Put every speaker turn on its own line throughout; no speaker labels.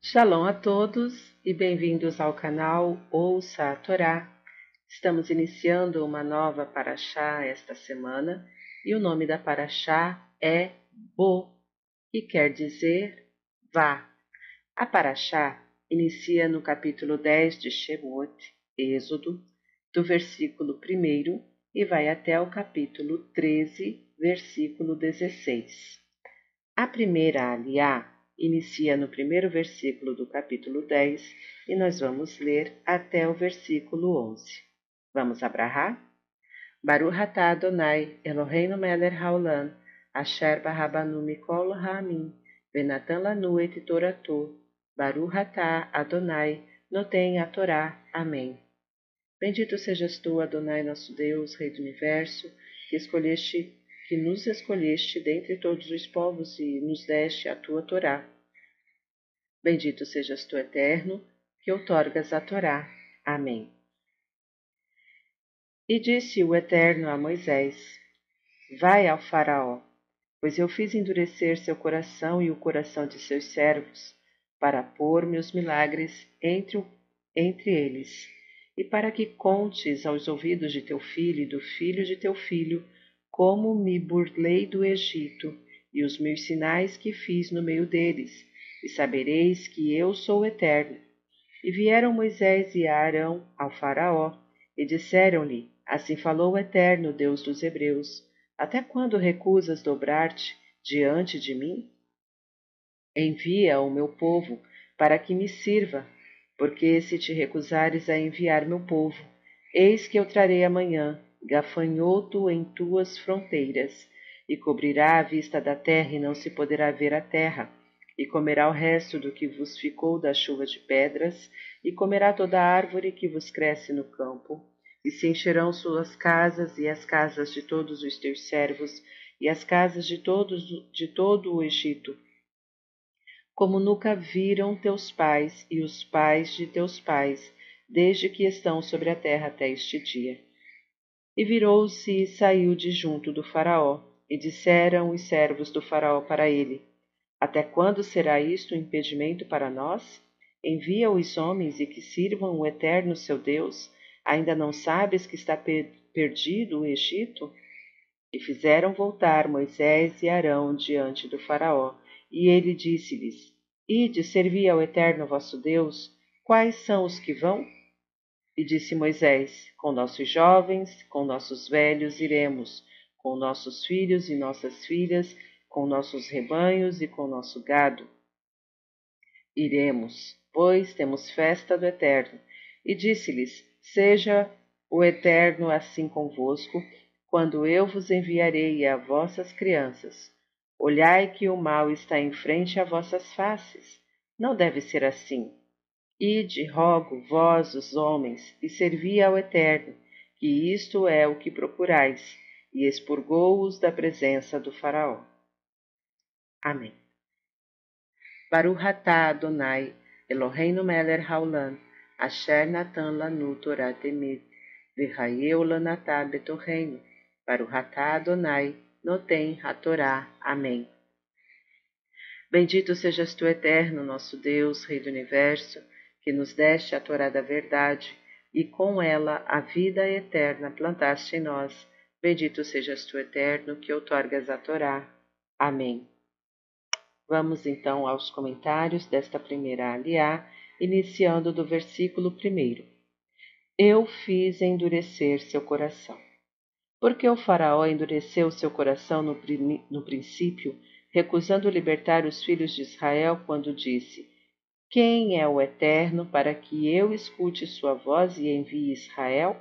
Shalom a todos e bem-vindos ao canal Ouça a Torá. Estamos iniciando uma nova paraxá esta semana e o nome da paraxá é Bo, que quer dizer vá. A paraxá inicia no capítulo 10 de Shemot, Êxodo, do versículo 1 e vai até o capítulo 13, versículo 16. A primeira aliá inicia no primeiro versículo do capítulo 10 e nós vamos ler até o versículo 11. Vamos abrahar? Baruch atah Adonai, Eloheinu melech haolam, asher barabanu mikol ha'amin, venatan lanu et torato, Baruch atah Adonai, notem a Torá. Amém. Bendito sejas tu, Adonai, nosso Deus, Rei do Universo, que escolheste que nos escolheste dentre todos os povos e nos deste a tua Torá. Bendito sejas tu, Eterno, que outorgas a Torá. Amém. E disse o Eterno a Moisés: Vai ao Faraó, pois eu fiz endurecer seu coração e o coração de seus servos, para pôr meus milagres entre, entre eles, e para que contes aos ouvidos de teu filho e do filho de teu filho como me burlei do Egito e os meus sinais que fiz no meio deles, e sabereis que eu sou eterno. E vieram Moisés e Arão ao Faraó, e disseram-lhe: Assim falou o Eterno, Deus dos Hebreus: Até quando recusas dobrar-te diante de mim? Envia o meu povo para que me sirva, porque se te recusares a enviar meu povo, eis que eu trarei amanhã gafanhoto em tuas fronteiras, e cobrirá a vista da terra, e não se poderá ver a terra, e comerá o resto do que vos ficou da chuva de pedras, e comerá toda árvore que vos cresce no campo, e se encherão suas casas e as casas de todos os teus servos, e as casas de todos de todo o Egito, como nunca viram teus pais e os pais de teus pais, desde que estão sobre a terra até este dia. E virou-se e saiu de junto do Faraó, e disseram os servos do Faraó para ele: Até quando será isto um impedimento para nós? Envia os homens e que sirvam o eterno seu Deus. Ainda não sabes que está per perdido o Egito? E fizeram voltar Moisés e Arão diante do Faraó, e ele disse-lhes: Ide servir ao eterno vosso Deus. Quais são os que vão? E disse Moisés: Com nossos jovens, com nossos velhos iremos, com nossos filhos e nossas filhas, com nossos rebanhos e com nosso gado. Iremos, pois temos festa do Eterno. E disse-lhes: Seja o Eterno assim convosco, quando eu vos enviarei a vossas crianças. Olhai que o mal está em frente a vossas faces. Não deve ser assim. Ide, rogo, vós, os homens, e servi ao Eterno, que isto é o que procurais, e expurgou-os da presença do Faraó. Amém. Baruch atah Adonai, Eloheinu melech haolam, asher natan lanu Torah v'chayeu lanatah betorreino, Baruch atah Adonai, notem hatorá. Amém. Bendito sejas tu, Eterno, nosso Deus, Rei do Universo, que nos deste a Torá da verdade, e com ela a vida eterna plantaste em nós. Bendito sejas tu, Eterno, que outorgas a Torá. Amém. Vamos então aos comentários desta primeira aliá, iniciando do versículo 1. Eu fiz endurecer seu coração. Porque o faraó endureceu seu coração no, no princípio, recusando libertar os filhos de Israel quando disse: quem é o Eterno para que eu escute sua voz e envie Israel?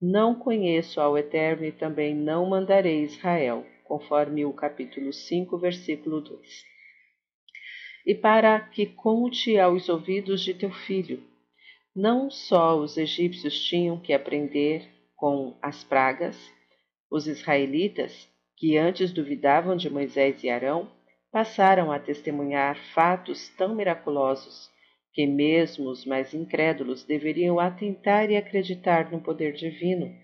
Não conheço ao Eterno e também não mandarei Israel, conforme o capítulo 5, versículo 2. E para que conte aos ouvidos de teu filho, não só os egípcios tinham que aprender com as pragas, os israelitas, que antes duvidavam de Moisés e Arão, passaram a testemunhar fatos tão miraculosos que mesmo os mais incrédulos deveriam atentar e acreditar no poder divino.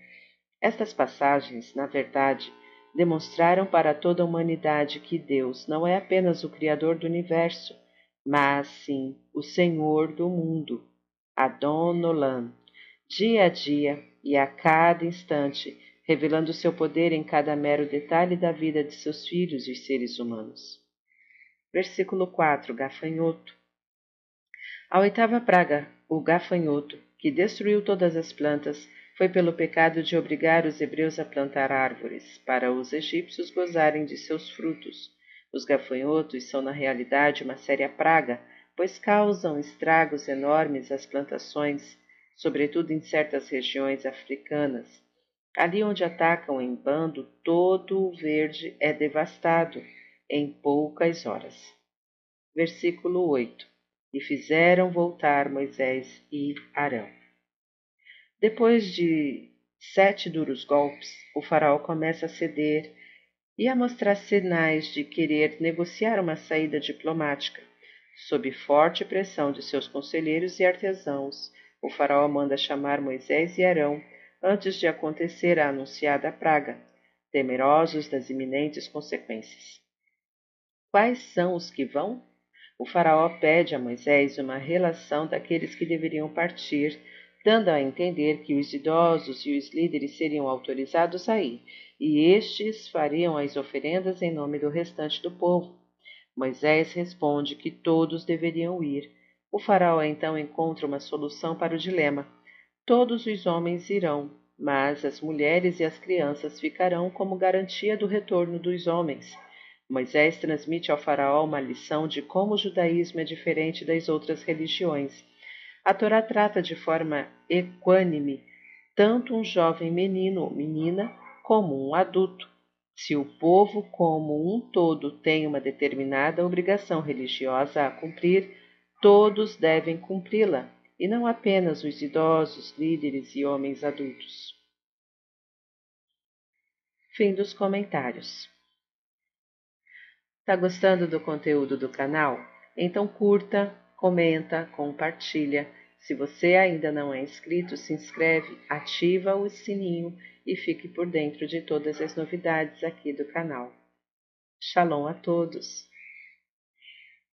Estas passagens, na verdade, demonstraram para toda a humanidade que Deus não é apenas o Criador do universo, mas sim o Senhor do mundo, Adon dia a dia e a cada instante, revelando seu poder em cada mero detalhe da vida de seus filhos e seres humanos. Versículo 4: Gafanhoto. A oitava praga, o gafanhoto, que destruiu todas as plantas, foi pelo pecado de obrigar os hebreus a plantar árvores, para os egípcios gozarem de seus frutos. Os gafanhotos são, na realidade, uma séria praga, pois causam estragos enormes às plantações, sobretudo em certas regiões africanas. Ali onde atacam em bando, todo o verde é devastado em poucas horas. Versículo 8: E fizeram voltar Moisés e Arão. Depois de sete duros golpes, o faraó começa a ceder e a mostrar sinais de querer negociar uma saída diplomática. Sob forte pressão de seus conselheiros e artesãos, o faraó manda chamar Moisés e Arão antes de acontecer a anunciada praga, temerosos das iminentes consequências. Quais são os que vão? O faraó pede a Moisés uma relação daqueles que deveriam partir dando a entender que os idosos e os líderes seriam autorizados a ir, e estes fariam as oferendas em nome do restante do povo. Moisés responde que todos deveriam ir. O faraó então encontra uma solução para o dilema. Todos os homens irão, mas as mulheres e as crianças ficarão como garantia do retorno dos homens. Moisés transmite ao faraó uma lição de como o judaísmo é diferente das outras religiões a Torá trata de forma equânime tanto um jovem menino ou menina como um adulto. Se o povo como um todo tem uma determinada obrigação religiosa a cumprir, todos devem cumpri-la, e não apenas os idosos, líderes e homens adultos. Fim dos comentários. Está gostando do conteúdo do canal? Então curta, comenta, compartilha se você ainda não é inscrito, se inscreve, ativa o sininho e fique por dentro de todas as novidades aqui do canal. Shalom a todos!